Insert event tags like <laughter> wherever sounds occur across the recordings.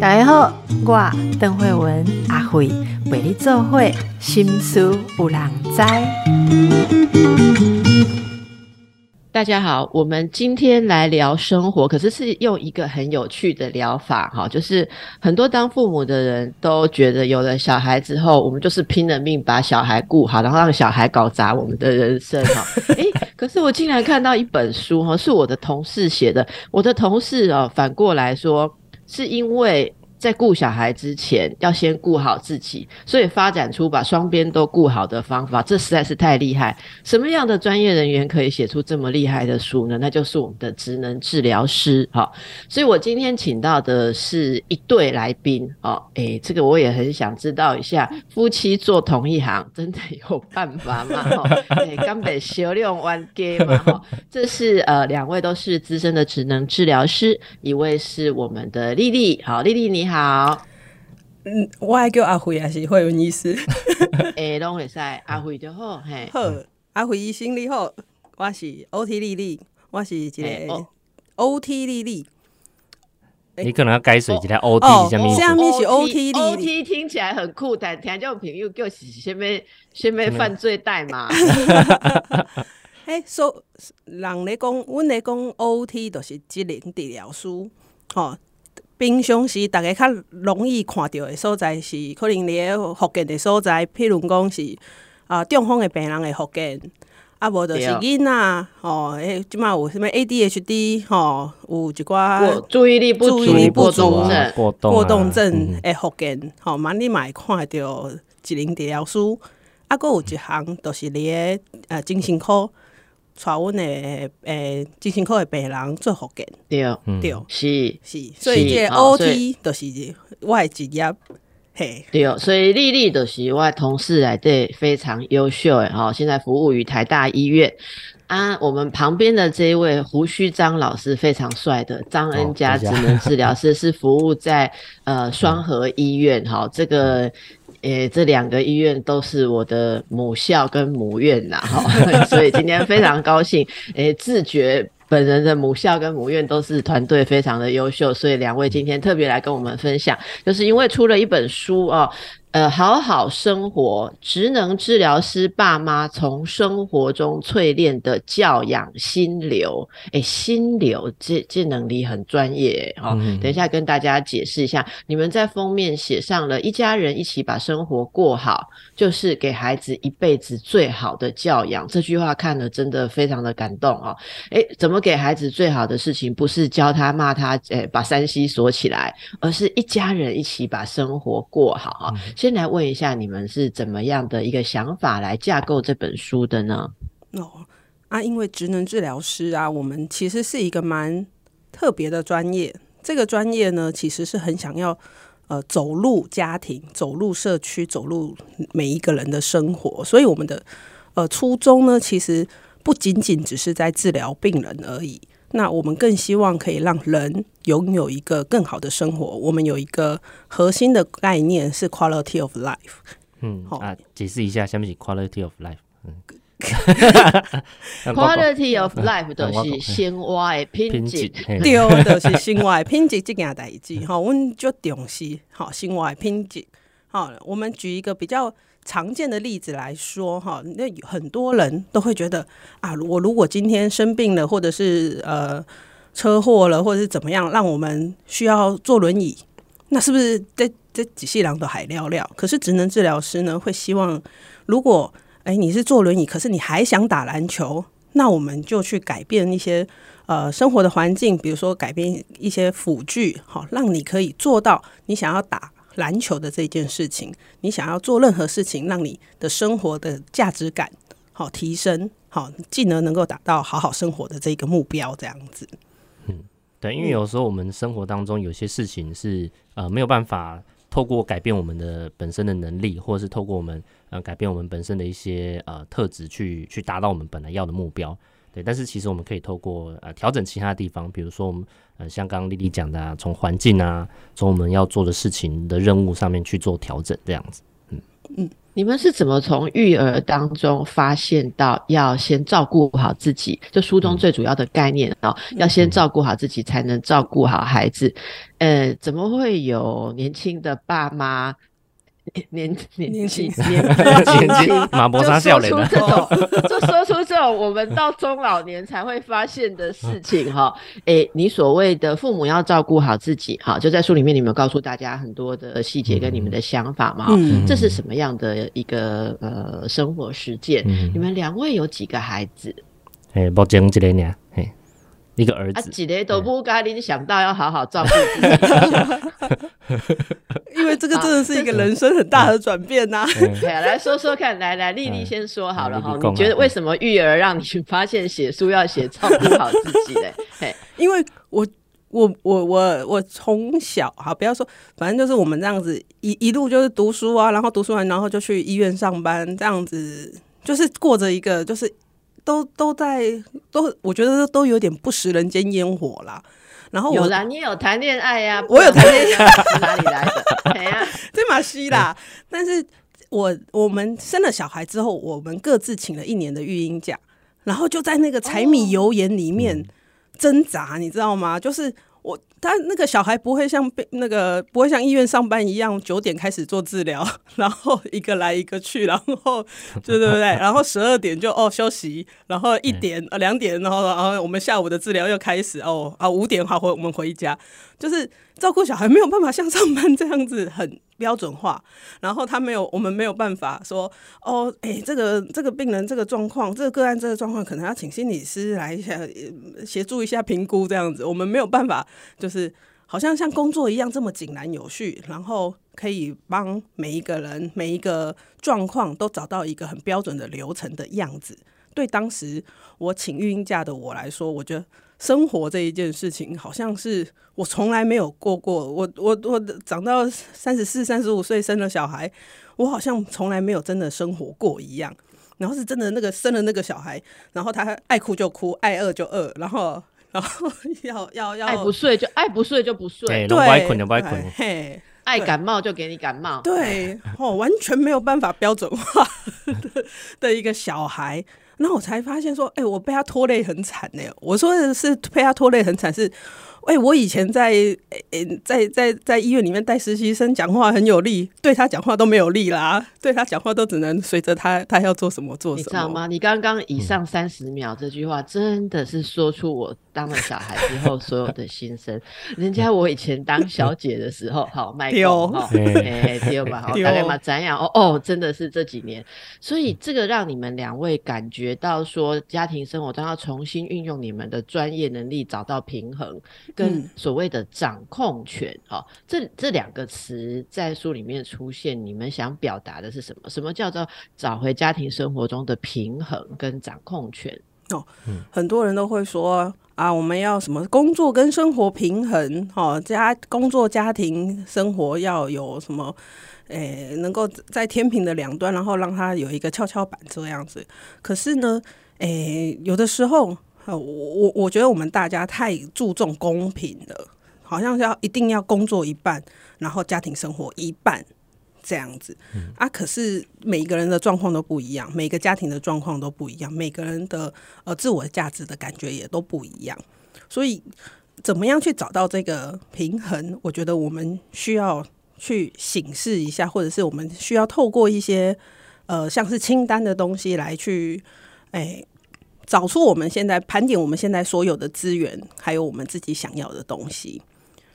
大家好，我邓慧文阿慧为你做会心思有人知。大家好，我们今天来聊生活，可是是用一个很有趣的疗法哈，就是很多当父母的人都觉得有了小孩之后，我们就是拼了命把小孩顾好，然后让小孩搞砸我们的人生哈。<laughs> 诶，可是我竟然看到一本书哈，是我的同事写的，我的同事哦，反过来说是因为。在顾小孩之前，要先顾好自己，所以发展出把双边都顾好的方法，这实在是太厉害。什么样的专业人员可以写出这么厉害的书呢？那就是我们的职能治疗师。好，所以我今天请到的是一对来宾。哦，诶，这个我也很想知道一下，夫妻做同一行，真的有办法吗？哈，<laughs> 根本修炼完 g 嘛。哈，这是呃，两位都是资深的职能治疗师，一位是我们的丽丽。好，丽丽你好。好，嗯，我爱叫阿辉，也是慧文医师？诶，拢会使阿辉就好，嘿，好，阿辉医生你好，我是 O T 丽丽，我是一个 O T 丽丽。你可能要改水，一下 O T 下面下面是 O T O T 听起来很酷，但听这种朋友叫是什么什么犯罪代码。<laughs> 哎，说人咧讲，阮咧讲 O T 就是智能治疗师，吼。平常时大家较容易看到的所在是可能咧福建的所在，譬如讲是啊中风的病人的福建，啊无就是囡仔吼，诶，即满有啥物 ADHD 吼，有一寡注意力不注意力不足症、过动症诶福建，吼，蛮你嘛会看到一零治疗师，啊，佫有一项就是咧呃精神科。带阮的诶精神科的病人做复健，对，对，是。是，所以这 O T 就是我的职业，嘿，对，所以丽丽就是我同事来对非常优秀诶，哈，现在服务于台大医院。啊。我们旁边的这一位胡须张老师非常帅的张恩佳智能治疗师，是服务在呃双河医院，哈，这个。诶，这两个医院都是我的母校跟母院呐，哈，<laughs> 所以今天非常高兴。诶，自觉本人的母校跟母院都是团队非常的优秀，所以两位今天特别来跟我们分享，就是因为出了一本书哦。呃，好好生活，职能治疗师爸妈从生活中淬炼的教养心流，哎，心流这这能力很专业哈。等一下跟大家解释一下，你们在封面写上了一家人一起把生活过好，就是给孩子一辈子最好的教养。这句话看了真的非常的感动哦。哎，怎么给孩子最好的事情？不是教他骂他，哎，把山西锁起来，而是一家人一起把生活过好啊。先来问一下，你们是怎么样的一个想法来架构这本书的呢？哦啊，因为职能治疗师啊，我们其实是一个蛮特别的专业。这个专业呢，其实是很想要呃走入家庭、走入社区、走入每一个人的生活。所以我们的呃初衷呢，其实不仅仅只是在治疗病人而已。那我们更希望可以让人拥有一个更好的生活。我们有一个核心的概念是 quality of life。嗯，好啊，解释一下，什么是 quality of life？嗯，<laughs> quality of life 都是生活的品质，对，都是生活的品质这件代志。哈，我们就重视好生活的品质。好，我们举一个比较。常见的例子来说，哈，那很多人都会觉得啊，我如果今天生病了，或者是呃车祸了，或者是怎么样，让我们需要坐轮椅，那是不是这这几细郎都还聊聊？可是职能治疗师呢，会希望如果哎你是坐轮椅，可是你还想打篮球，那我们就去改变一些呃生活的环境，比如说改变一些辅具，好，让你可以做到你想要打。篮球的这件事情，你想要做任何事情，让你的生活的价值感好提升，好进而能够达到好好生活的这个目标，这样子。嗯，对，因为有时候我们生活当中有些事情是呃没有办法透过改变我们的本身的能力，或者是透过我们呃改变我们本身的一些呃特质去去达到我们本来要的目标。对，但是其实我们可以透过呃调整其他地方，比如说我们呃像刚刚丽丽讲的，啊，从环境啊，从我们要做的事情的任务上面去做调整，这样子。嗯嗯，你们是怎么从育儿当中发现到要先照顾好自己？就书中最主要的概念哦，要先照顾好自己，才能照顾好孩子。呃，怎么会有年轻的爸妈？<laughs> 年年年 <laughs> 轻年轻，马博沙笑脸的，这种就说出这种我们到中老年才会发现的事情哈。哎，你所谓的父母要照顾好自己哈，就在书里面，你们告诉大家很多的细节跟你们的想法嘛。嗯，这是什么样的一个呃生活实践？你们两位有几个孩子？哎，目前一个呢，嘿。一个儿子，几年都不该你想到要好好照顾自己，<laughs> 因为这个真的是一个人生很大的转变呐。对 <laughs> 啊，来说说看，来来，丽丽先说好了哈，你觉得为什么育儿让你发现写书要写照顾好自己嘞？<laughs> 嘿，因为我我我我我从小哈，不要说，反正就是我们这样子一一路就是读书啊，然后读书完然后就去医院上班，这样子就是过着一个就是。都都在都，我觉得都有点不食人间烟火啦。然后有啦，你有谈恋爱呀？我有谈恋爱，哪里来的？<laughs> 对呀，这马西啦。但是我我们生了小孩之后，我们各自请了一年的育婴假，然后就在那个柴米油盐里面挣扎，你知道吗？就是。我他那个小孩不会像被那个不会像医院上班一样九点开始做治疗，<laughs> 然后一个来一个去，然后对对对，<laughs> 然后十二点就哦休息，然后一点呃两点，然后然后我们下午的治疗又开始哦啊五点好回我们回家，就是照顾小孩没有办法像上班这样子很。标准化，<laughs> 然后他没有，我们没有办法说哦，哎，这个这个病人这个状况，这个个案这个状况，可能要请心理师来一下协助一下评估这样子，我们没有办法，就是好像像工作一样这么井然有序，然后可以帮每一个人每一个状况都找到一个很标准的流程的样子。对当时我请育婴假的我来说，我觉得。生活这一件事情，好像是我从来没有过过。我我我长到三十四、三十五岁生了小孩，我好像从来没有真的生活过一样。然后是真的那个生了那个小孩，然后他爱哭就哭，爱饿就饿，然后然后要要要爱不睡就爱不睡就不睡，对，爱困就不爱困，嘿，爱感冒就给你感冒，对，哦，完全没有办法标准化 <laughs> 的的一个小孩。那我才发现说，哎，我被他拖累很惨呢。我说的是被他拖累很惨是。哎，我以前在诶在在在医院里面带实习生，讲话很有力，对他讲话都没有力啦，对他讲话都只能随着他他要做什么做什么。你知道吗？你刚刚以上三十秒这句话，真的是说出我当了小孩之后所有的心声。人家我以前当小姐的时候，好卖狗哈，哎丢吧，<laughs> 好大概嘛咱样？哦哦，真的是这几年，所以这个让你们两位感觉到说，家庭生活都要重新运用你们的专业能力，找到平衡。跟所谓的掌控权，哈，这这两个词在书里面出现，你们想表达的是什么？什么叫做找回家庭生活中的平衡跟掌控权？哦，很多人都会说啊，我们要什么工作跟生活平衡，哈，家工作家庭生活要有什么，诶，能够在天平的两端，然后让它有一个跷跷板这样子。可是呢，诶，有的时候。呃，我我我觉得我们大家太注重公平了，好像要一定要工作一半，然后家庭生活一半这样子啊。可是每一个人的状况都不一样，每个家庭的状况都不一样，每个人的呃自我价值的感觉也都不一样。所以怎么样去找到这个平衡？我觉得我们需要去醒视一下，或者是我们需要透过一些呃像是清单的东西来去哎。找出我们现在盘点我们现在所有的资源，还有我们自己想要的东西。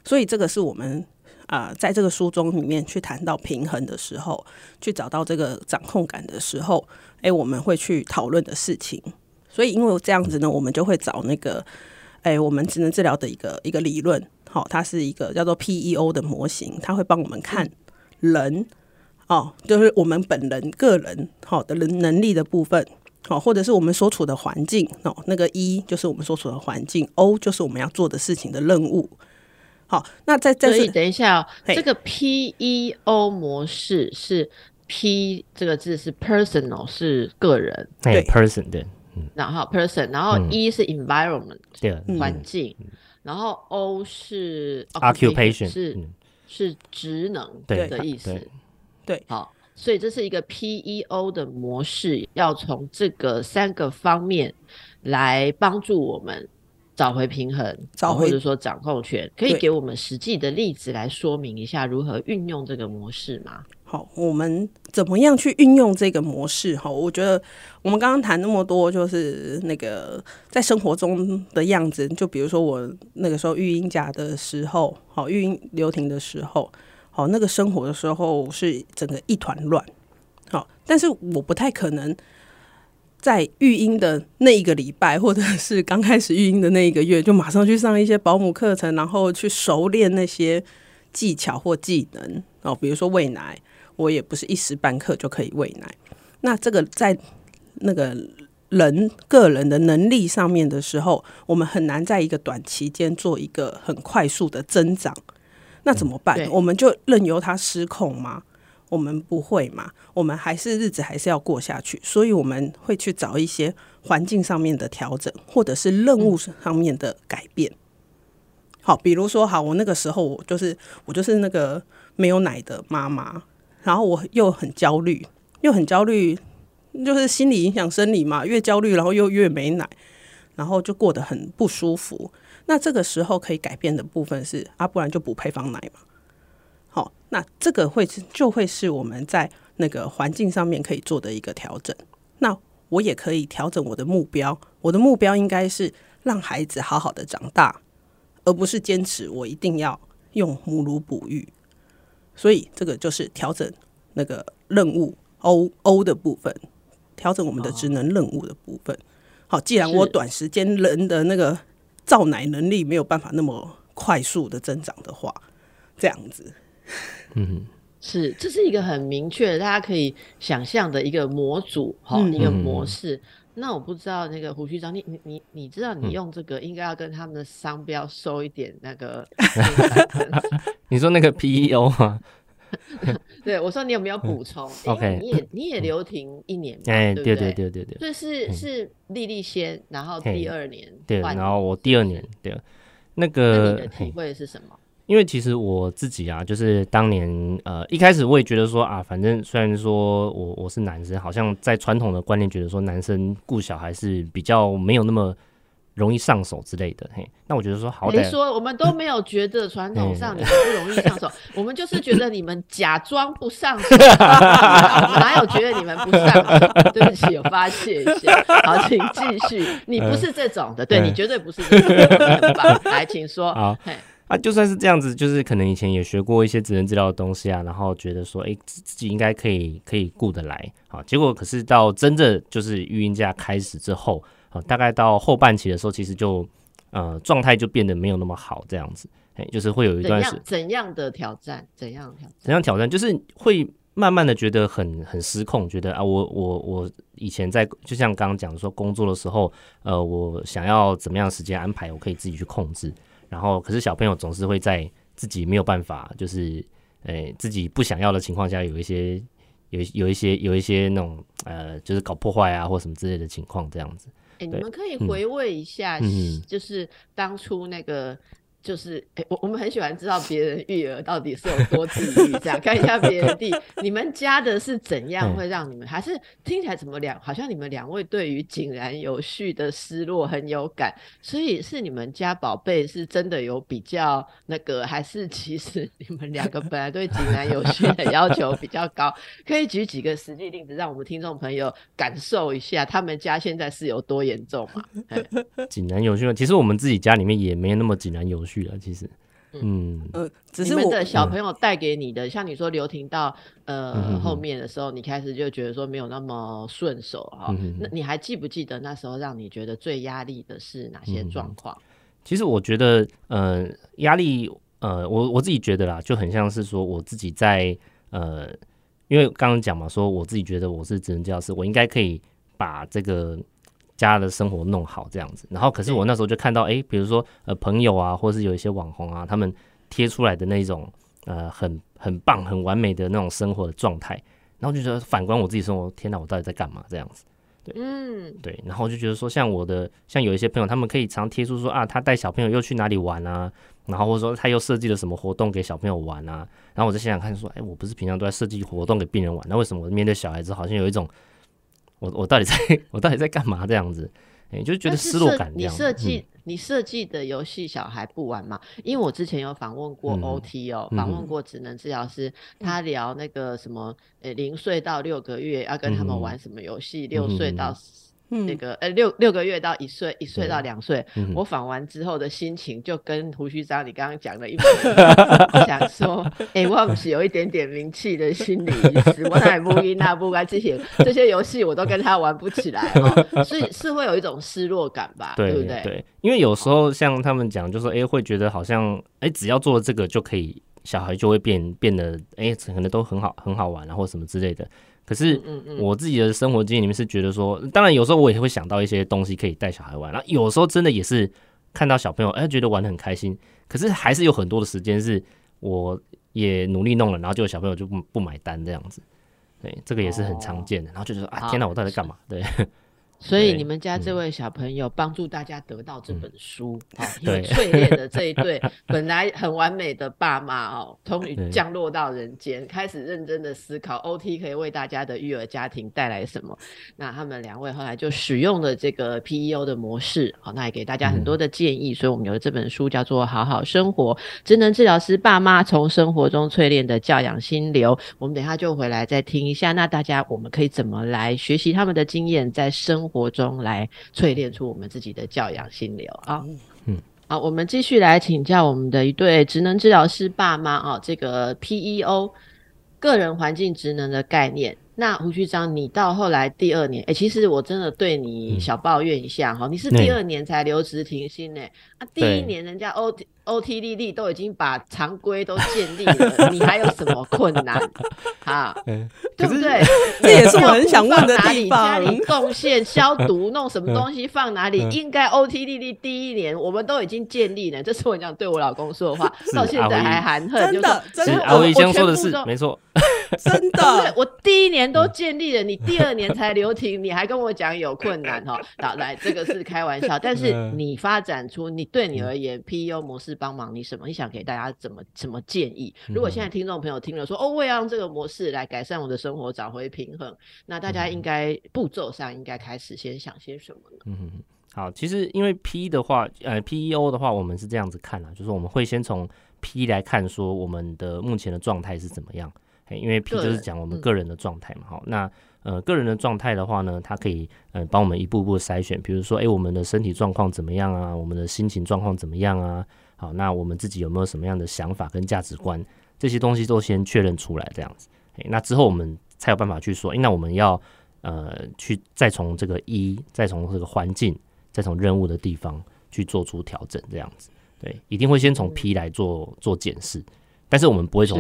所以这个是我们啊，在这个书中里面去谈到平衡的时候，去找到这个掌控感的时候，哎，我们会去讨论的事情。所以因为这样子呢，我们就会找那个哎，我们职能治疗的一个一个理论，好，它是一个叫做 PEO 的模型，它会帮我们看人哦，就是我们本人个人好的人能力的部分。好，或者是我们所处的环境哦，那个一就是我们所处的环境，O 就是我们要做的事情的任务。好，那在这里等一下，哦这个 PEO 模式是 P 这个字是 personal 是个人，对。person 对，然后 person，然后 E 是 environment 对环境，然后 O 是 occupation 是是职能对的意思，对，好。所以这是一个 PEO 的模式，要从这个三个方面来帮助我们找回平衡，找回或者说掌控权。可以给我们实际的例子来说明一下如何运用这个模式吗？好，我们怎么样去运用这个模式？哈，我觉得我们刚刚谈那么多，就是那个在生活中的样子。就比如说我那个时候育婴假的时候，好，育婴留停的时候，哦，那个生活的时候是整个一团乱。好，但是我不太可能在育婴的那一个礼拜，或者是刚开始育婴的那一个月，就马上去上一些保姆课程，然后去熟练那些技巧或技能哦，比如说喂奶。我也不是一时半刻就可以喂奶。那这个在那个人个人的能力上面的时候，我们很难在一个短期间做一个很快速的增长。那怎么办？对我们就任由它失控吗？我们不会嘛？我们还是日子还是要过下去，所以我们会去找一些环境上面的调整，或者是任务上面的改变。好，比如说，好，我那个时候我就是我就是那个没有奶的妈妈。然后我又很焦虑，又很焦虑，就是心理影响生理嘛，越焦虑，然后又越没奶，然后就过得很不舒服。那这个时候可以改变的部分是啊，不然就补配方奶嘛。好，那这个会是就会是我们在那个环境上面可以做的一个调整。那我也可以调整我的目标，我的目标应该是让孩子好好的长大，而不是坚持我一定要用母乳哺育。所以这个就是调整那个任务 O O 的部分，调整我们的职能任务的部分。好，既然我短时间人的那个造奶能力没有办法那么快速的增长的话，这样子，嗯，是，这是一个很明确的，大家可以想象的一个模组，哈、嗯。一个模式。那我不知道那个胡须长，你你你你知道你用这个应该要跟他们的商标收一点那个 <laughs> <laughs> 你说那个 PEO 吗？<laughs> 对，我说你有没有补充？诶 OK 你也你也留停一年嘛，哎，对不对对对对对对所以是是丽丽先，然后第二年对，然后我第二年对，那个的体会是什么？因为其实我自己啊，就是当年呃一开始我也觉得说啊，反正虽然说我我是男生，好像在传统的观念觉得说男生顾小孩是比较没有那么容易上手之类的，嘿，那我觉得说好歹别说，我们都没有觉得传统上你们不容易上手，<laughs> 我们就是觉得你们假装不上手，<laughs> 哪有觉得你们不上手？<laughs> 对不起，我发泄一下。好，请继续。你不是这种的，对嗯你绝对不是这种的，你很棒。来，请说。好嘿，啊，就算是这样子，就是可能以前也学过一些职能治疗的东西啊，然后觉得说，哎、自自己应该可以可以顾得来，好，结果可是到真的就是育婴假开始之后，啊，大概到后半期的时候，其实就呃状态就变得没有那么好，这样子，哎、就是会有一段时样怎样的挑战？怎样挑战？怎样挑战，就是会慢慢的觉得很很失控，觉得啊，我我我以前在就像刚刚讲说工作的时候，呃，我想要怎么样时间安排，我可以自己去控制。然后，可是小朋友总是会在自己没有办法，就是呃自己不想要的情况下，有一些有有一些有一些那种呃，就是搞破坏啊或什么之类的情况，这样子。哎、你们可以回味一下，嗯。就是当初那个，就是哎、我我们很喜欢知道别人育儿到底是有多自律，这样看一下别人地，你们家的是怎样嗯会让你们，还是听起来怎么两，好像你们两位对于井然有序的失落很有感，所以是你们家宝贝是真的有比较那个，还是其实你们两个本来对井然有序的要求比较高？可以举几个实际例子，让我们听众朋友感受一下他们家现在是有多严重吗？<laughs> 嘿井然有序吗，其实我们自己家里面也没那么井然有序了，其实，嗯，呃，只是我你们的小朋友带给你的，像你说刘婷到呃、后面的时候，你开始就觉得说没有那么顺手哈、那你还记不记得那时候让你觉得最压力的是哪些状况？其实我觉得，呃，压力，呃，我我自己觉得啦，就很像是说我自己在，呃，因为刚刚讲嘛，说我自己觉得我是职能教师，我应该可以把这个家的生活弄好这样子。然后，可是我那时候就看到，诶，比如说呃朋友啊，或是有一些网红啊，他们贴出来的那种呃很很棒、很完美的那种生活的状态，然后就觉得反观我自己生活，天哪，我到底在干嘛？这样子？对，嗯，对，然后我就觉得说，像我的，像有一些朋友，他们可以常贴出说啊，他带小朋友又去哪里玩啊，然后或者说他又设计了什么活动给小朋友玩啊，然后我就想想看说，哎，我不是平常都在设计活动给病人玩，那为什么我面对小孩子好像有一种，我我到底在 <laughs> 我到底在干嘛这样子？哎，就觉得失落感。你设计你设计的游戏小孩不玩吗？因为我之前有访问过 OT 哦，访问过职能治疗师，他聊那个什么，呃，零岁到六个月要跟他们玩什么游戏，六岁到。那个呃六六个月到一岁，一岁到两岁，我访完之后的心情就跟胡须章你刚刚讲的一模一样，<laughs> 想说，哎，我不是有一点点名气的心理医师，我乃不应那不该这些这些游戏我都跟他玩不起来哦，所以是会有一种失落感吧，对不对？对，因为有时候像他们讲，就说，哎，会觉得好像，哎，只要做这个就可以，小孩就会变变得，哎，可能都很好很好玩，然后什么之类的。可是我自己的生活经验里面是觉得说，当然有时候我也会想到一些东西可以带小孩玩，然后有时候真的也是看到小朋友哎觉得玩的很开心，可是还是有很多的时间是我也努力弄了，然后就小朋友就不不买单这样子，对，这个也是很常见的，然后就觉得啊天哪，我到底在干嘛？对。所以你们家这位小朋友帮助大家得到这本书，啊，因为淬炼的这一对本来很完美的爸妈哦，终于降落到人间，开始认真的思考 OT 可以为大家的育儿家庭带来什么。那他们两位后来就使用了这个 PEO 的模式，好，那也给大家很多的建议。所以我们有了这本书叫做《好好生活：职能治疗师爸妈从生活中淬炼的教养心流》。我们等下就回来再听一下。那大家我们可以怎么来学习他们的经验，在生活中来淬炼出我们自己的教养心流啊，嗯，好，我们继续来请教我们的一对职能治疗师爸妈啊，这个 PEO 个人环境职能的概念。那胡局长，你到后来第二年，哎，其实我真的对你小抱怨一下哈，你是第二年才留职停薪呢，啊，第一年人家 O O T D D 都已经把常规都建立了，<laughs> 你还有什么困难？啊，<laughs> 对不对？<laughs> 这也是我很想问的地方。家里贡献消毒，弄什么东西放哪里？应该 O T D D 第一年我们都已经建立了，这是我讲对我老公说的话，到现在还含恨。真的，真的，阿威先说的是没错，<laughs> 真的。我第一年都建立了，你第二年才留停，你还跟我讲有困难哈？<laughs> 好，来，这个是开玩笑，但是你发展出你对你而言 P U 模式。帮忙你什么？你想给大家怎么怎么建议？如果现在听众朋友听了说哦，我要用这个模式来改善我的生活，找回平衡，那大家应该步骤上应该开始先想些什么呢？嗯，好，其实因为 P 的话，呃，PEO 的话，我们是这样子看啊，就是我们会先从 P 来看说我们的目前的状态是怎么样。因为 P 就是讲我们个人的状态嘛。好，那呃个人的状态的话呢，它可以呃帮我们一步步筛选，比如说哎我们的身体状况怎么样啊，我们的心情状况怎么样啊。好，那我们自己有没有什么样的想法跟价值观？这些东西都先确认出来，这样子。那之后我们才有办法去说，那我们要呃去再从这个一，再从这个环境，再从任务的地方去做出调整，这样子。对，一定会先从 P 来做做检视，但是我们不会从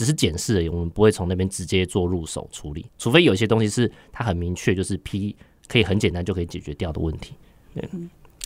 只是检视而已，我们不会从那边直接做入手处理，除非有些东西是它很明确，就是 P 可以很简单就可以解决掉的问题。对，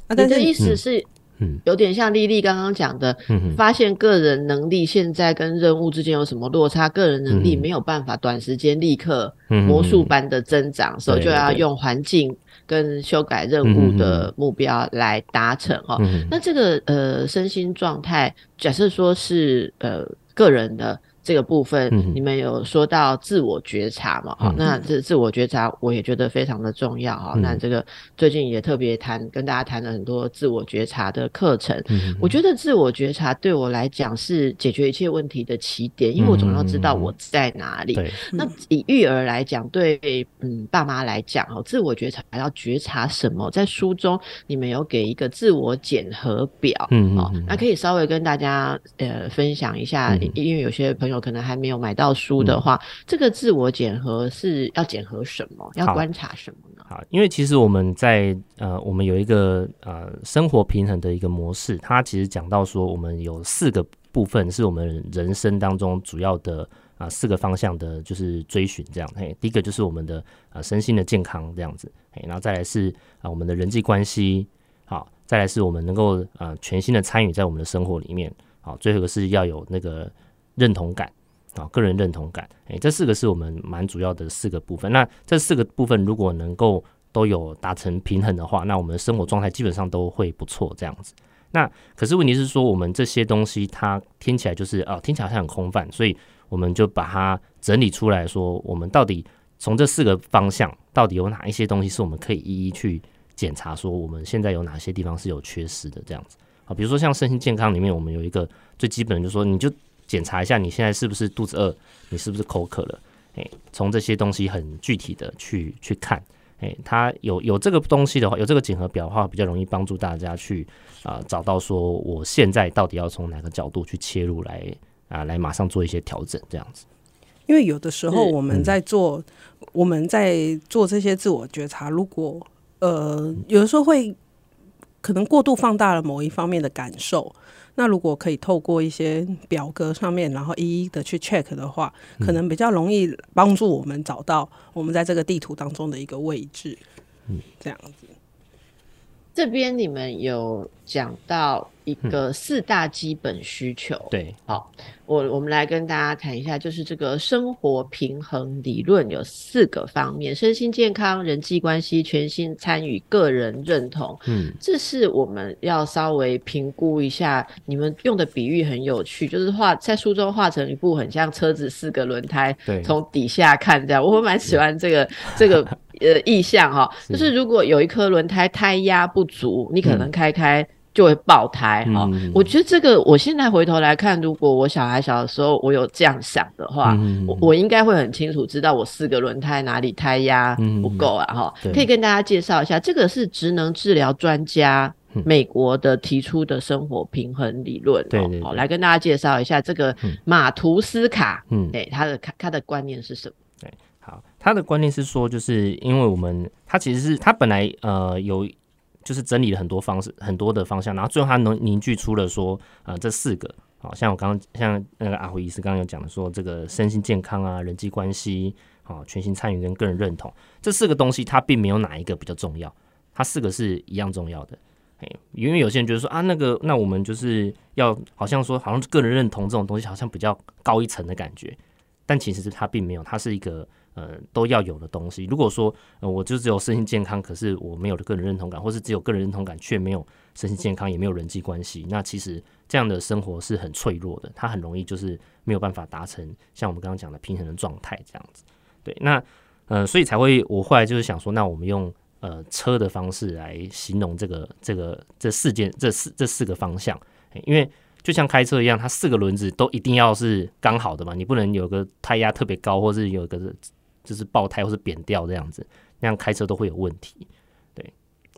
你的意思是？嗯，有点像丽丽刚刚讲的，发现个人能力现在跟任务之间有什么落差，个人能力没有办法短时间立刻魔术般的增长，所以就要用环境跟修改任务的目标来达成哈。那这个呃身心状态，假设说是呃个人的。这个部分，你们有说到自我觉察嘛？好，那这自我觉察，我也觉得非常的重要哈。那这个最近也特别谈，跟大家谈了很多自我觉察的课程。我觉得自我觉察对我来讲是解决一切问题的起点，因为我总要知道我在哪里。那以育儿来讲，对嗯爸妈来讲，哈，自我觉察要觉察什么？在书中你们有给一个自我检核表，嗯哦，那可以稍微跟大家呃分享一下，因为有些朋友。可能还没有买到书的话，这个自我检核是要检核什么？要观察什么呢？好，因为其实我们在呃，我们有一个呃生活平衡的一个模式，它其实讲到说，我们有四个部分是我们人生当中主要的啊四个方向的，就是追寻这样。嘿，第一个就是我们的啊身心的健康这样子，嘿，然后再来是啊我们的人际关系，好，再来是我们能够啊全新的参与在我们的生活里面，好，最后一个是要有那个。认同感啊，个人认同感，哎，这四个是我们蛮主要的四个部分。那这四个部分如果能够都有达成平衡的话，那我们的生活状态基本上都会不错这样子。那可是问题是说，我们这些东西它听起来就是哦，听起来好像很空泛，所以我们就把它整理出来说，我们到底从这四个方向，到底有哪一些东西是我们可以一一去检查，说我们现在有哪些地方是有缺失的这样子啊？比如说像身心健康里面，我们有一个最基本的，就是说你就检查一下你现在是不是肚子饿，你是不是口渴了，诶，从这些东西很具体的去去看。哎，它有有这个东西的话，有这个检核表的话，比较容易帮助大家去啊找到说我现在到底要从哪个角度去切入来啊来马上做一些调整这样子。因为有的时候我们在做我们在做这些自我觉察，如果呃有的时候会可能过度放大了某一方面的感受。那如果可以透过一些表格上面，然后一一的去 check 的话，可能比较容易帮助我们找到我们在这个地图当中的一个位置。嗯，这样子。这边你们有讲到。一个四大基本需求，对，好，我我们来跟大家谈一下，就是这个生活平衡理论有四个方面：身心健康、人际关系、全心参与、个人认同。嗯，这是我们要稍微评估一下。你们用的比喻很有趣，就是画在书中画成一部很像车子四个轮胎，对，从底下看这样，我蛮喜欢这个 <laughs> 这个呃意向哈。<laughs> 就是如果有一颗轮胎胎压不足，你可能开开。就会爆胎哈，我觉得这个我现在回头来看，如果我小孩小的时候我有这样想的话，我我应该会很清楚知道我四个轮胎哪里胎压不够啊哈。可以跟大家介绍一下，这个是职能治疗专家美国的提出的生活平衡理论，对对，来跟大家介绍一下这个马图斯卡，嗯，哎，他的他的观念是什么？对，好，他的观念是说，就是因为我们他其实是他本来呃有。就是整理了很多方式，很多的方向，然后最后他能凝聚出了说，呃，这四个，好像我刚刚像那个阿辉医师刚刚有讲的说，这个身心健康啊，人际关系，好，全心参与跟个人认同这四个东西，它并没有哪一个比较重要，它四个是一样重要的。哎，因为有些人觉得说啊，那个那我们就是要好像说，好像个人认同这种东西好像比较高一层的感觉，但其实是它并没有，它是一个。呃，都要有的东西。如果说呃，我就只有身心健康，可是我没有个人认同感，或是只有个人认同感却没有身心健康，也没有人际关系，那其实这样的生活是很脆弱的，它很容易就是没有办法达成像我们刚刚讲的平衡的状态这样子。对，那呃，所以才会我后来就是想说，那我们用呃车的方式来形容这个这个这四件这四这四个方向，因为就像开车一样，它四个轮子都一定要是刚好的嘛，你不能有个胎压特别高，或是有个。就是爆胎或是扁掉这样子，那样开车都会有问题。对，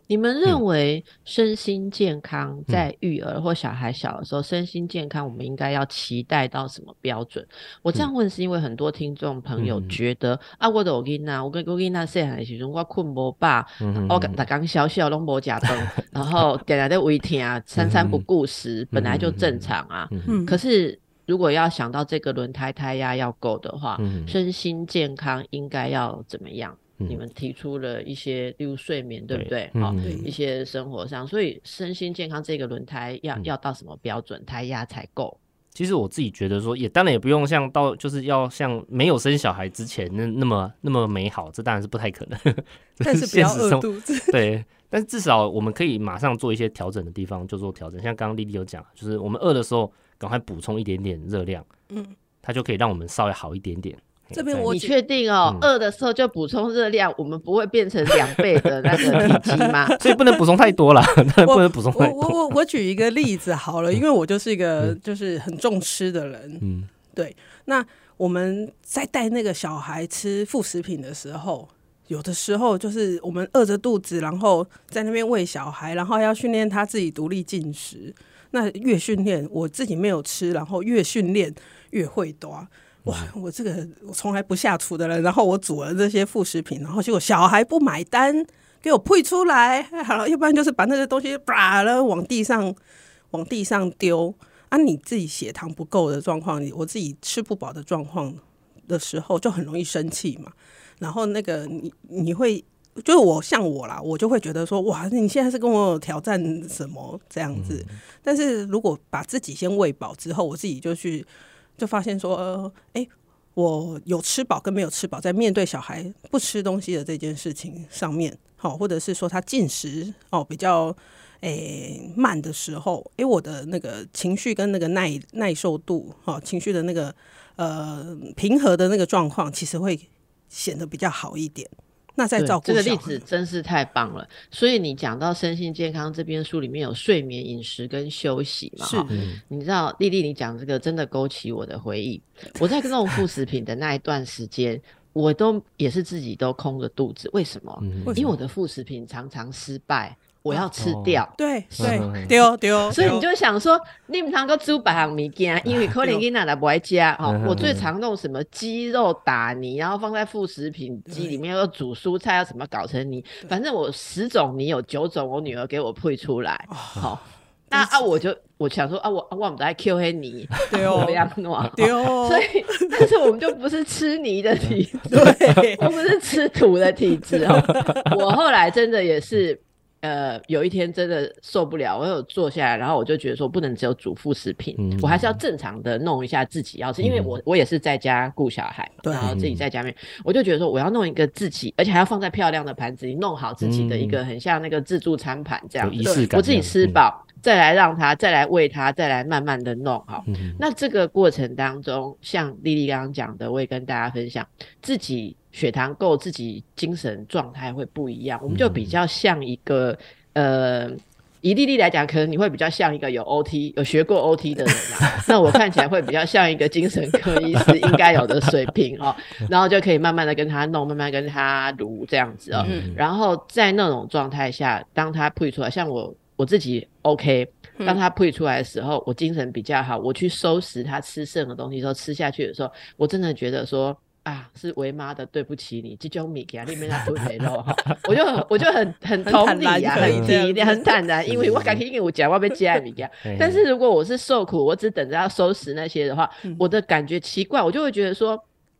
你们认为身心健康在育儿或小孩小的时候，身心健康我们应该要期待到什么标准？我这样问是因为很多听众朋友觉得啊，我的我跟那我跟我跟那细汉的时候，我困无饱，我刚刚小小拢无食饭，<laughs> 然后点来的胃疼啊，餐餐不顾食，本来就正常啊。可是。如果要想到这个轮胎胎压要够的话，身心健康应该要怎么样？你们提出了一些，例如睡眠，对不对？好，一些生活上，所以身心健康这个轮胎要要到什么标准，胎压才够？其实我自己觉得说，也当然也不用像到就是要像没有生小孩之前那那么那么美好，这当然是不太可能。<laughs> 但是不要饿肚子。对，但是至少我们可以马上做一些调整的地方就做调整。像刚刚丽丽有讲，就是我们饿的时候。赶快补充一点点热量，嗯，它就可以让我们稍微好一点点。这边我你确定哦？饿的时候就补充热量，我们不会变成两倍的那个体积吗？<laughs> 所以不能补充太多了，<laughs> 不能补充太多。我我我举一个例子好了，<laughs> 因为我就是一个就是很重吃的人，嗯，对。那我们在带那个小孩吃副食品的时候，有的时候就是我们饿着肚子，然后在那边喂小孩，然后要训练他自己独立进食。那越训练，我自己没有吃，然后越训练越会多。哇！我这个我从来不下厨的人，然后我煮了这些副食品，然后结果小孩不买单，给我配出来。<laughs> 好了，要不然就是把那个东西啪了往地上往地上丢。啊，你自己血糖不够的状况，我自己吃不饱的状况的时候，就很容易生气嘛。然后那个你你会。就是我像我啦，我就会觉得说，哇，你现在是跟我挑战什么这样子？但是如果把自己先喂饱之后，我自己就去就发现说，哎，我有吃饱跟没有吃饱，在面对小孩不吃东西的这件事情上面，好，或者是说他进食哦比较诶、慢的时候，诶、我的那个情绪跟那个耐耐受度，哦，情绪的那个呃平和的那个状况，其实会显得比较好一点。那在照顾这个例子真是太棒了。所以你讲到身心健康这边书里面有睡眠、饮食跟休息嘛？是哈你知道丽丽你讲这个真的勾起我的回忆。我在弄副食品的那一段时间，我都也是自己都空着肚子，为什么？嗯为什么因为我的副食品常常失败，我要吃掉。对嗯对丢丢，所以你就想说，你唔通够煮别项物件，因为可能囡仔来不爱加哈嗯。我最常弄什么鸡肉打泥，然后放在副食品机里面，要煮蔬菜，要怎么搞成泥，反正我十种泥有九种我女儿给我配出来。好，那啊我就我想说啊我啊我们在 Q 黑泥，对哦我不要弄。丢，所以，但是我们就不是吃泥的体质，对我不是吃土的体质哦。<laughs> 我后来真的也是，呃，有一天真的受不了，我有坐下来，然后我就觉得说，不能只有煮副食品，嗯我还是要正常的弄一下自己要吃，因为我我也是在家顾小孩嘛，然后自己在家面，我就觉得说，我要弄一个自己，而且还要放在漂亮的盘子里，弄好自己的一个很像那个自助餐盘这样子有仪式感我自己吃饱，再来让他，再来喂他，再来慢慢的弄好。嗯那这个过程当中，像丽丽刚刚讲的，我也跟大家分享，自己血糖够，自己精神状态会不一样，我们就比较像一个、呃。以丽丽来讲，可能你会比较像一个有 OT、有学过 OT 的人啊。<laughs> 那我看起来会比较像一个精神科医师应该有的水平哦，然后就可以慢慢的跟他弄，慢慢跟他撸这样子哦。嗯然后在那种状态下，当他配出来，像我我自己 OK，当他配出来的时候，我精神比较好，我去收拾他吃剩的东西的时候，吃下去的时候，我真的觉得说。啊，是为妈的，对不起你，这种米给他里面那吞没肉哈，我就很我就很很很同理啊、很这样子体谅，很坦然，因为我感觉因为我讲我被加米给他，<laughs> 嘿但是如果我是受苦，我只等着要收拾那些的话，嗯我的感觉奇怪，我就会觉得说。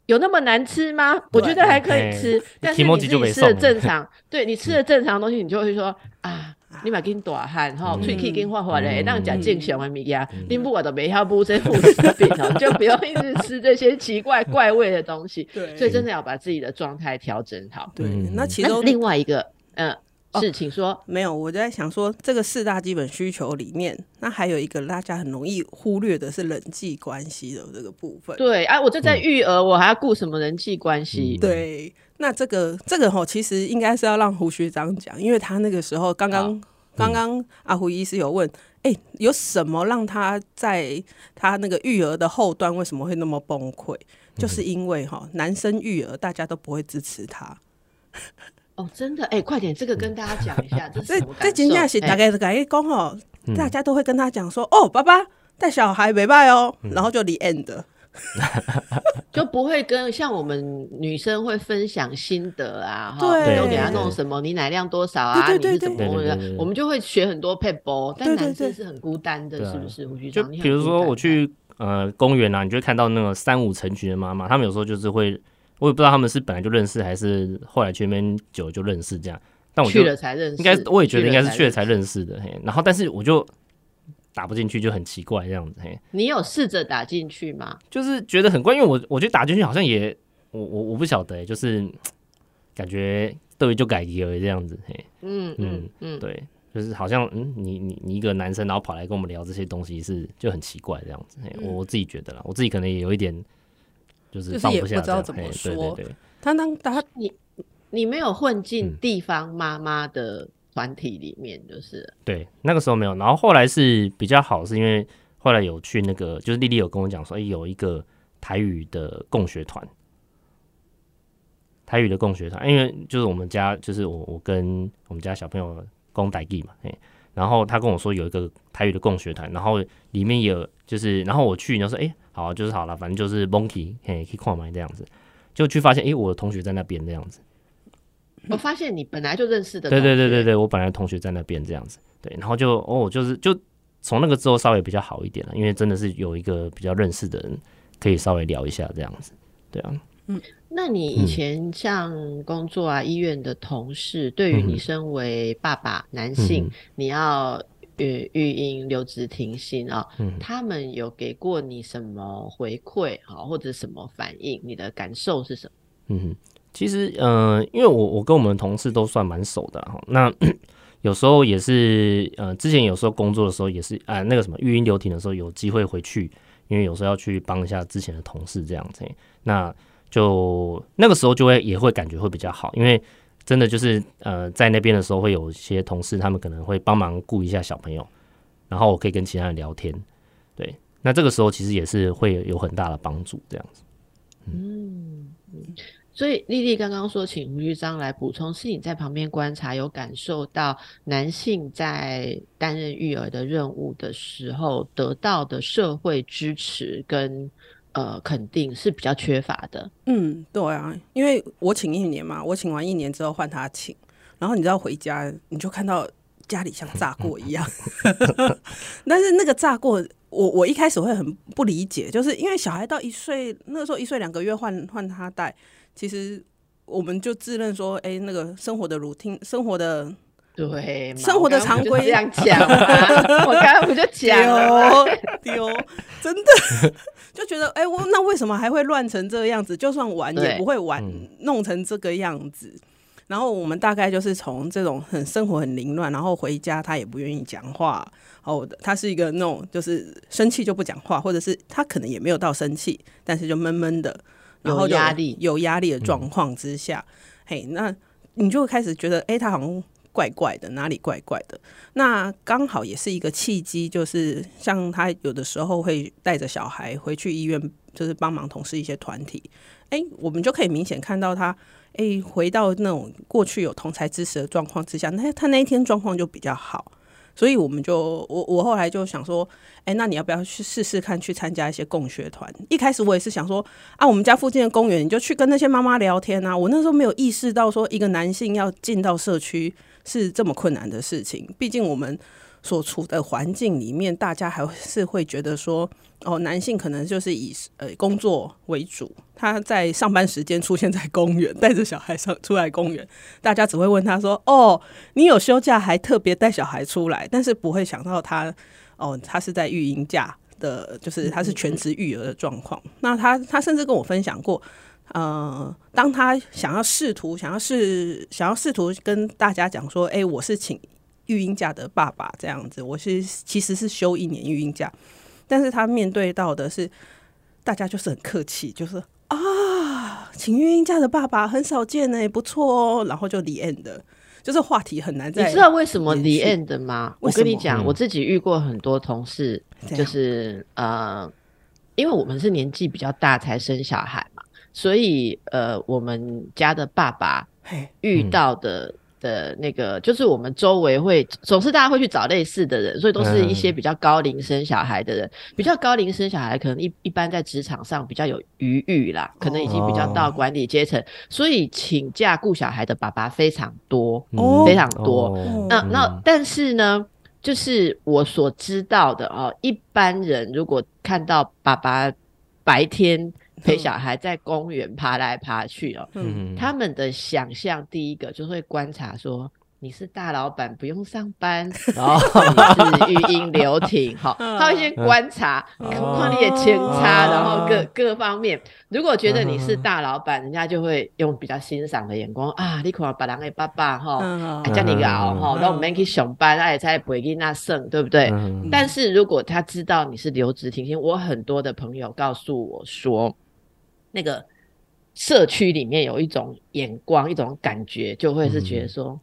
有那么难吃吗？我觉得还可以吃，但是你自己吃的正常，<laughs> 对你吃的正常的东西，你就会说啊，你把给你大汗哈，嗯。喙齿给你画画嘞，嗯。让讲正常的物件嗯，你不我都没要补这副食品哦，你 <laughs> 就不要一直吃这些奇怪怪味的东西。对。所以真的要把自己的状态调整好。对那其中另外一个，嗯，哦是，请说。没有，我在想说，这个四大基本需求里面，那还有一个大家很容易忽略的是人际关系的这个部分。对，啊，我就在育儿，我还要顾什么人际关系？对，那这个这个吼，其实应该是要让胡学长讲，因为他那个时候刚刚刚刚阿胡医师有问，哎、有什么让他在他那个育儿的后端为什么会那么崩溃？就是因为哈，男生育儿大家都不会支持他，哦，真的，哎，快点，这个跟大家讲一下，这是这什么感这真正是？大哎概大概讲吼，嗯。大家都会跟他讲说，哦，爸爸带小孩没拜哦，然后就离 end。<laughs> 就不会跟像我们女生会分享心得啊，哈，对。你都给他弄什么，你奶量多少啊，对对你是怎么我们就会学很多配波，但对对对男生是很孤单的，是不是？就比如说我去呃公园啊，你就会看到那个三五成群的妈妈，他们有时候就是会，我也不知道他们是本来就认识，还是后来去那边久就认识这样。但我就去了才认识，应该我也觉得应该是去了才认识的，嘿。然后但是我就打不进去，就很奇怪这样子，嘿，你有试着打进去吗？就是觉得很怪，因为我我觉得打进去好像也我我我不晓得、就是感觉对就改而已这样子，嘿，嗯嗯嗯，对。就是好像嗯，你你你一个男生，然后跑来跟我们聊这些东西是就很奇怪这样子。嘿我我自己觉得啦，我自己可能也有一点就是就是放不下也不知道怎么说对对对，他当他你你没有混进嗯。地方妈妈的团体里面，就是。了对，那个时候没有，然后后来是比较好，是因为后来有去那个，就是丽丽有跟我讲说，哎、有一个台语的共学团，台语的共学团，因为就是我们家，就是我我跟我们家小朋友公台记嘛，哎，然后他跟我说有一个台语的共学团，然后里面有就是，然后我去，然后说，哎、好啊、就是好了，反正就是 monkey，嘿，可以跨买这样子，就去发现，哎、我的同学在那边这样子。我发现你本来就认识的，对对对对，对，我本来同学在那边这样子，对，然后就哦，就是就从那个之后稍微比较好一点了，因为真的是有一个比较认识的人可以稍微聊一下这样子，对啊，那你以前像工作啊、医院的同事，对于你身为爸爸、男性，嗯你要育育婴留职停薪啊，嗯他们有给过你什么回馈啊，或者什么反应？你的感受是什么？嗯哼，其实呃，因为我我跟我们同事都算蛮熟的啦哈，那 <clears throat> 有时候也是呃，之前有时候工作的时候也是啊、那个什么育婴留停的时候有机会回去，因为有时候要去帮一下之前的同事这样子，那就那个时候就会也会感觉会比较好，因为真的就是呃在那边的时候会有一些同事他们可能会帮忙顾一下小朋友，然后我可以跟其他人聊天，对，那这个时候其实也是会有很大的帮助这样子。嗯，所以丽丽刚刚说，请胡局长来补充，是你在旁边观察，有感受到男性在担任育儿的任务的时候得到的社会支持跟呃肯定是比较缺乏的。嗯，对啊，因为我请一年嘛，我请完一年之后换他请，然后你知道回家你就看到家里像炸过一样，<laughs> 但是那个炸过，我我一开始会很不理解，就是因为小孩到一岁那个时候一岁两个月换换他带，其实我们就自认说，哎、那个生活的 routine 生活的对嘛，生活的常规这样讲嘛，<laughs> 我刚刚不就讲？丢丢，真的。<laughs> 就觉得，哎、我那为什么还会乱成这个样子？就算玩也不会玩嗯。弄成这个样子。然后我们大概就是从这种很生活很凌乱，然后回家他也不愿意讲话，哦，他是一个那种就是生气就不讲话，或者是他可能也没有到生气，但是就闷闷的，然后压力。有压力的状况之下，嘿，那你就会开始觉得，哎、他好像怪怪的，哪里怪怪的。那刚好也是一个契机，就是像他有的时候会带着小孩回去医院，就是帮忙同事一些团体，哎、我们就可以明显看到他，哎、回到那种过去有同才支持的状况之下，那他那一天状况就比较好。所以我们就我我后来就想说，哎、那你要不要去试试看，去参加一些共学团？一开始我也是想说，啊，我们家附近的公园，你就去跟那些妈妈聊天啊。我那时候没有意识到说，一个男性要进到社区是这么困难的事情。毕竟我们所处的环境里面，大家还是会觉得说，哦，男性可能就是以呃工作为主，他在上班时间出现在公园，带着小孩上出来公园，大家只会问他说，哦，你有休假还特别带小孩出来，但是不会想到他，哦，他是在育婴假的，就是他是全职育儿的状况。那他他甚至跟我分享过。呃，当他想要试图想要试想要试图跟大家讲说，哎、我是请育婴假的爸爸这样子，我是其实是休一年育婴假，但是他面对到的是大家就是很客气，就是啊，请育婴假的爸爸很少见呢，不错哦，然后就 the end 的，就是话题很难再你知道为什么延 the 续 end 吗？我跟你讲，嗯。我自己遇过很多同事，就是呃，因为我们是年纪比较大才生小孩嘛，所以呃，我们家的爸爸，遇嗯。到的、的那个，就是我们周围会总是大家会去找类似的人，所以都是一些嗯。比较高龄生小孩的人，比较高龄生小孩可能一一般在职场上比较有余裕啦，可能已经比较到哦管理阶层，所以请假顾小孩的爸爸非常多，哦。非常多。哦那那嗯。但是呢，就是我所知道的哦，一般人如果看到爸爸白天陪小孩在公园爬来爬去哦，嗯，嗯。他们的想象第一个就会观察说。你是大老板，不用上班，然 <laughs> 后你是育婴留停，哈，他会先观察，嗯看你的扦插，哦然后各各方面。如果觉得你是嗯大老板，人家就会用比较欣赏的眼光啊，你看别人给爸爸哈，叫你熬嗯。哈，那我们去上班，那也才不会给那剩，对不对？嗯。但是如果他知道你是留职停薪，我很多的朋友告诉我说，那个社区里面有一种眼光，一种感觉，就会是觉得说，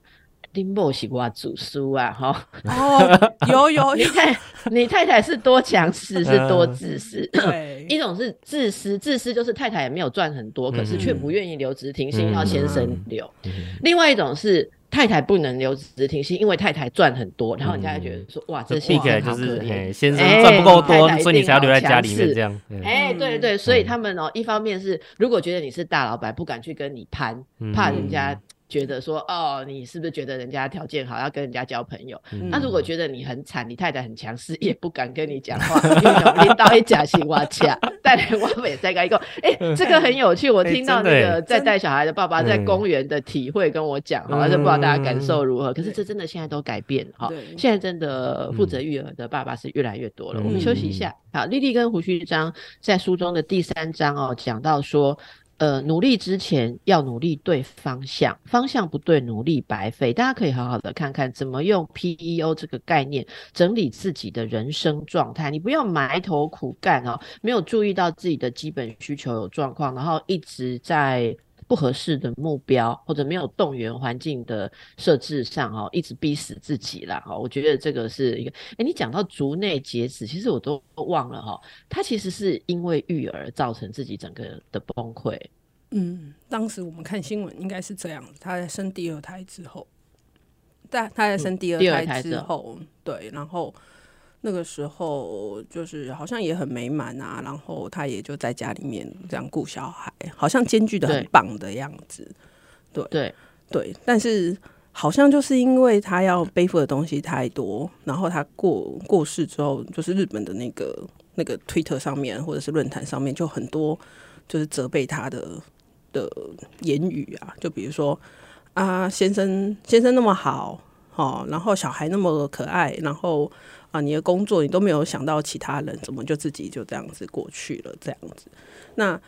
林某是我主书啊，哈，哦，有有有，<laughs> 你太你太太是多强势，是多自私。对，<laughs> 一种是自私，自私就是太太也没有赚很多，可是却不愿意留职停薪，嗯要先生留。嗯。另外一种是太太不能留职停薪，因为太太赚很多，然后人家就觉得说，哇，这这先避开就生好可怜是哎，。先生哎赚不够多所以你才要留在家里面这样。嗯哎、对对，所以他们哦，一方面是如果觉得你是大老板，不敢去跟你攀，怕人家觉得说，哦，你是不是觉得人家条件好，要跟人家交朋友？嗯那如果觉得你很惨，你太太很强势，也不敢跟你讲话，<laughs> 因为拎到一假心挖恰。带领我们再改一个。哎，这个很有趣，我 <laughs> 听到那个在带小孩的爸爸在公园的体会跟我讲，哈，就不知道大家感受如何。可是这真的现在都改变哈，现在真的负责育儿的爸爸是越来越多了。我们休息一下，好，丽丽跟胡须章在书中的第三章哦，讲到说。呃，努力之前要努力对方向，方向不对，努力白费。大家可以好好的看看怎么用 PEO 这个概念整理自己的人生状态。你不要埋头苦干哦，没有注意到自己的基本需求有状况，然后一直在。不合适的目标，或者没有动员环境的设置上，哈，一直逼死自己啦，哈。我觉得这个是一个，哎，你讲到竹内结子，其实我都忘了，哈，他其实是因为育儿造成自己整个的崩溃。嗯，当时我们看新闻应该是这样，他在生第二胎之后，在他在生第二胎之后，对，然后。那个时候就是好像也很美满啊，然后他也就在家里面这样顾小孩，好像兼具的很棒的样子。对对对，但是好像就是因为他要背负的东西太多，然后他过过世之后，就是日本的那个那个推特上面或者是论坛上面就很多就是责备他的的言语啊，就比如说啊先生先生那么好哦，然后小孩那么可爱，然后。啊，你的工作你都没有想到其他人，怎么就自己就这样子过去了？这样子，那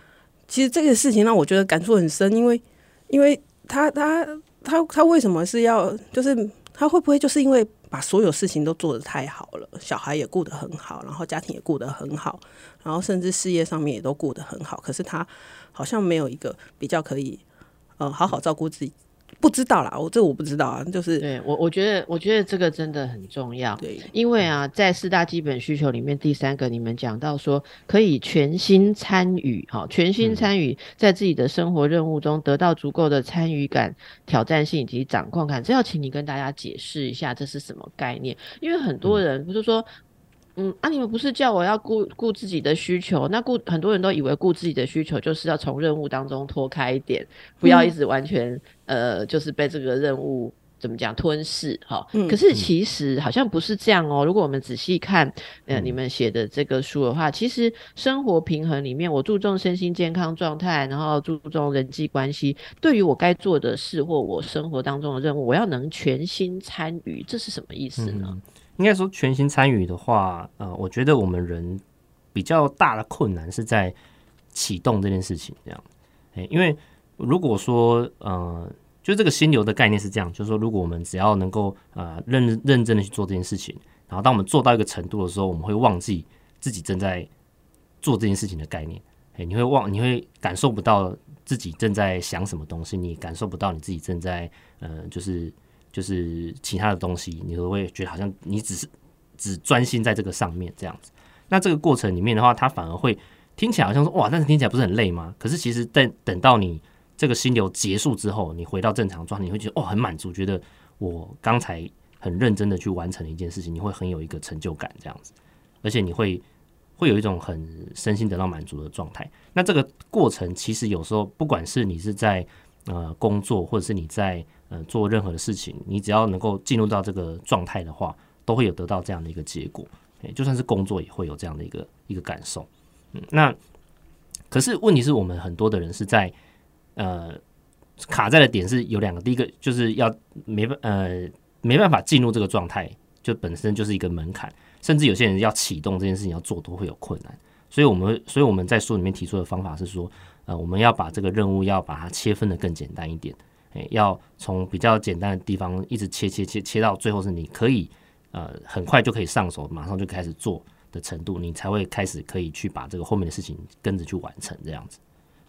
其实这个事情让我觉得感触很深，因为因为他他他他为什么是要，就是他会不会就是因为把所有事情都做得太好了，小孩也顾得很好，然后家庭也顾得很好，然后甚至事业上面也都顾得很好，可是他好像没有一个比较可以呃好好照顾自己。不知道啦，我这我不知道啊，就是对我我觉得我觉得这个真的很重要，对，因为啊，在四大基本需求里面，第三个你们讲到说可以全心参与，哈，全心参与在自己的生活任务中得到足够的参与感、挑战性以及掌控感，这要请你跟大家解释一下这是什么概念，因为很多人不是说。嗯啊，你们不是叫我要顾顾自己的需求？那顾很多人都以为顾自己的需求就是要从任务当中脱开一点，不要一直完全呃，就是被这个任务怎么讲吞噬哈。可是其实好像不是这样哦。如果我们仔细看呃你们写的这个书的话，其实生活平衡里面，我注重身心健康状态，然后注重人际关系。对于我该做的事或我生活当中的任务，我要能全心参与，这是什么意思呢？应该说全心参与的话，呃，我觉得我们人比较大的困难是在启动这件事情这样。哎，因为如果说呃，就这个心流的概念是这样，就是说，如果我们只要能够呃认认真的去做这件事情，然后当我们做到一个程度的时候，我们会忘记自己正在做这件事情的概念。哎，你会忘，你会感受不到自己正在想什么东西，你感受不到你自己正在呃，就是。就是其他的东西，你都会觉得好像你只是只专心在这个上面这样子。那这个过程里面的话，它反而会听起来好像说哇，但是听起来不是很累吗？可是其实等等到你这个心流结束之后，你回到正常状态，你会觉得哦很满足，觉得我刚才很认真的去完成了一件事情，你会很有一个成就感这样子，而且你会会有一种很身心得到满足的状态。那这个过程其实有时候不管是你是在呃工作，或者是你在呃，做任何的事情，你只要能够进入到这个状态的话，都会有得到这样的一个结果。就算是工作，也会有这样的一个一个感受。嗯，那可是问题是我们很多的人是在呃卡在的点是有两个，第一个就是要没办呃没办法进入这个状态，就本身就是一个门槛，甚至有些人要启动这件事情要做都会有困难。所以我们所以我们在书里面提出的方法是说，呃，我们要把这个任务要把它切分的更简单一点。要从比较简单的地方一直切切切切到最后是你可以呃很快就可以上手，马上就开始做的程度，你才会开始可以去把这个后面的事情跟着去完成这样子。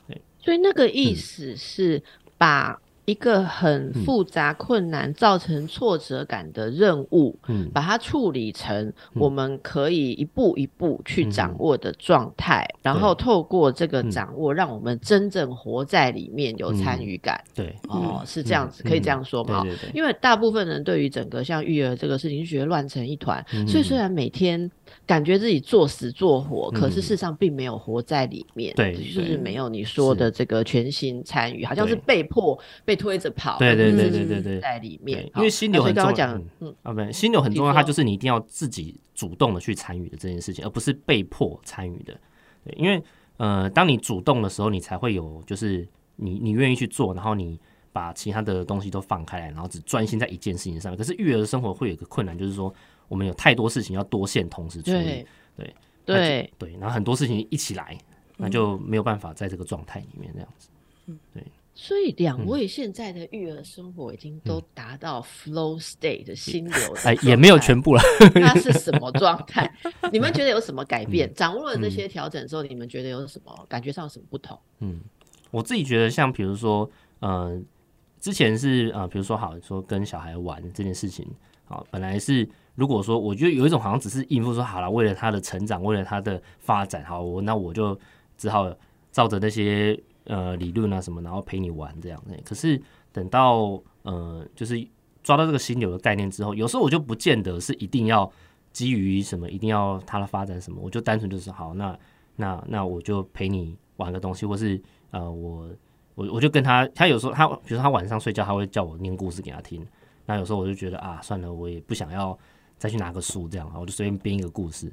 对，所以那个意思是把。一个很复杂、困难、造成挫折感的任务，嗯，把它处理成我们可以一步一步去掌握的状态，然后透过这个掌握，让我们真正活在里面，有参与感。对，哦，是这样子，可以这样说吗？因为大部分人对于整个像育儿这个事情，觉得乱成一团，所以虽然每天。感觉自己做死做活，可是事实上并没有活在里面，对，就是没有你说的这个全心参与，好像是被迫被推着跑，对对对对对对，在里面。因为心流很重要，嗯。啊，不，心流很重要，它就是你一定要自己主动的去参与的这件事情，而不是被迫参与的。对，因为呃，当你主动的时候，你才会有就是你你愿意去做，然后你把其他的东西都放开来，然后只专心在一件事情上面。可是育儿的生活会有一个困难，就是说我们有太多事情要多线同时处理，对对对，然后很多事情一起来，那就没有办法在这个状态里面这样子。嗯，对。所以两位现在的育儿生活已经都达到 flow state 的心流，<laughs> 哎，也没有全部了。那是什么状态？<laughs> 你们觉得有什么改变？掌握了这些调整之后，你们觉得有什么感觉上有什么不同？嗯，我自己觉得，像比如说，呃，之前是啊，比如说好说跟小孩玩这件事情，好，本来是如果说我觉得有一种好像只是应付说好了，为了他的成长，为了他的发展，好，我那我就只好照着那些。呃，理论啊什么，然后陪你玩这样的。可是等到呃，就是抓到这个心流的概念之后，有时候我就不见得是一定要基于什么，一定要他的发展什么，我就单纯就是好，那那那我就陪你玩个东西，或是呃，我我我就跟他，他有时候他比如说他晚上睡觉，他会叫我念故事给他听。那有时候我就觉得啊，算了，我也不想要再去拿个书这样，我就随便编一个故事。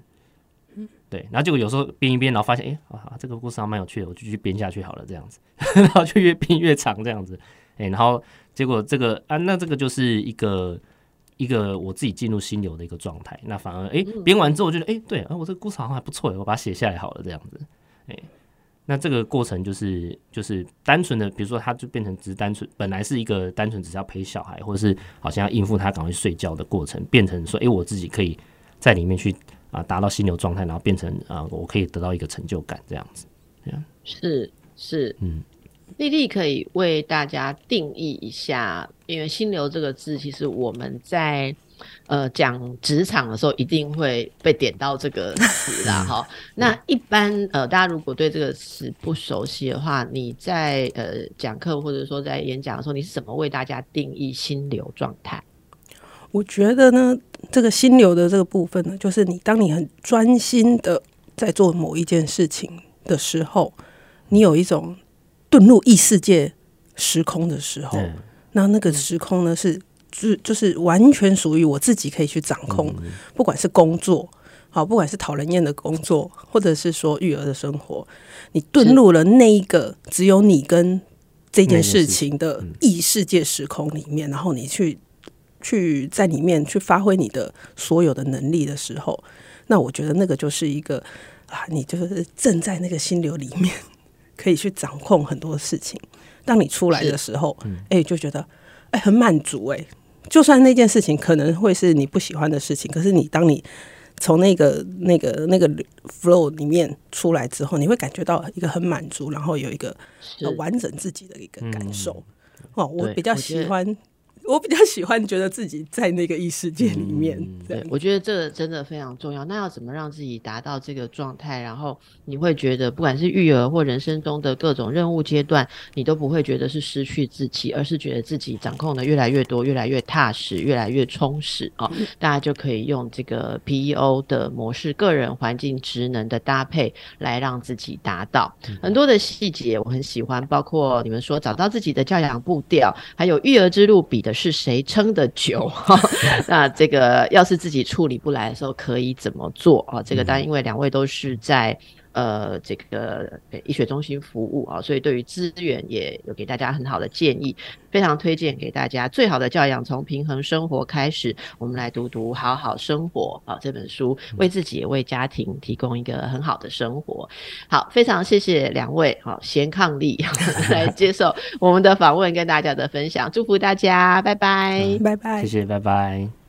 对，然后结果有时候编一编，然后发现，哎，啊，这个故事还蛮有趣的，我就去编下去好了，这样子，<laughs> 然后就越编越长，这样子，哎，然后结果这个啊，那这个就是一个一个我自己进入心流的一个状态，那反而，哎，编完之后，我觉得，哎，对，啊，我这个故事好像还不错，我把它写下来好了，这样子，哎，那这个过程就是就是单纯的，比如说，他就变成只是单纯，本来是一个单纯只是要陪小孩，或者是好像要应付他赶快睡觉的过程，变成说，哎，我自己可以在里面去。啊，达到心流状态，然后变成啊，我可以得到一个成就感，这样子，这样是是，嗯，丽丽可以为大家定义一下，因为心流这个字，其实我们在呃讲职场的时候，一定会被点到这个词啦。<laughs> 哈。那一般呃，大家如果对这个词不熟悉的话，你在呃讲课或者说在演讲的时候，你是怎么为大家定义心流状态？我觉得呢，这个心流的这个部分呢，就是你当你很专心的在做某一件事情的时候，你有一种遁入异世界时空的时候，那那个时空呢是就就是完全属于我自己可以去掌控，不管是工作好，不管是讨人厌的工作，或者是说育儿的生活，你遁入了那一个只有你跟这件事情的异世界时空里面，然后你去。去在里面去发挥你的所有的能力的时候，那我觉得那个就是一个啊，你就是正在那个心流里面，可以去掌控很多事情。当你出来的时候，哎，就觉得哎很满足哎。就算那件事情可能会是你不喜欢的事情，可是你当你从那个那个那个 flow 里面出来之后，你会感觉到一个很满足，然后有一个完整自己的一个感受。哦，我比较喜欢。我比较喜欢觉得自己在那个异世界里面。对，我觉得这个真的非常重要。那要怎么让自己达到这个状态？然后你会觉得，不管是育儿或人生中的各种任务阶段，你都不会觉得是失去自己，而是觉得自己掌控的越来越多，越来越踏实，越来越充实啊！大家就可以用这个 PEO 的模式，个人环境职能的搭配，来让自己达到很多的细节。我很喜欢，包括你们说找到自己的教养步调，还有育儿之路比的。是谁撑的久？<laughs> 那这个要是自己处理不来的时候，可以怎么做啊？这个当然，因为两位都是在。呃，这个医学中心服务啊，所以对于资源也有给大家很好的建议，非常推荐给大家。最好的教养从平衡生活开始，我们来读读《好好生活》啊这本书，为自己也为家庭提供一个很好的生活。好，非常谢谢两位好贤抗力来接受我们的访问跟大家的分享，<laughs> <laughs> <laughs> 祝福大家，拜拜，拜拜，谢谢，拜拜。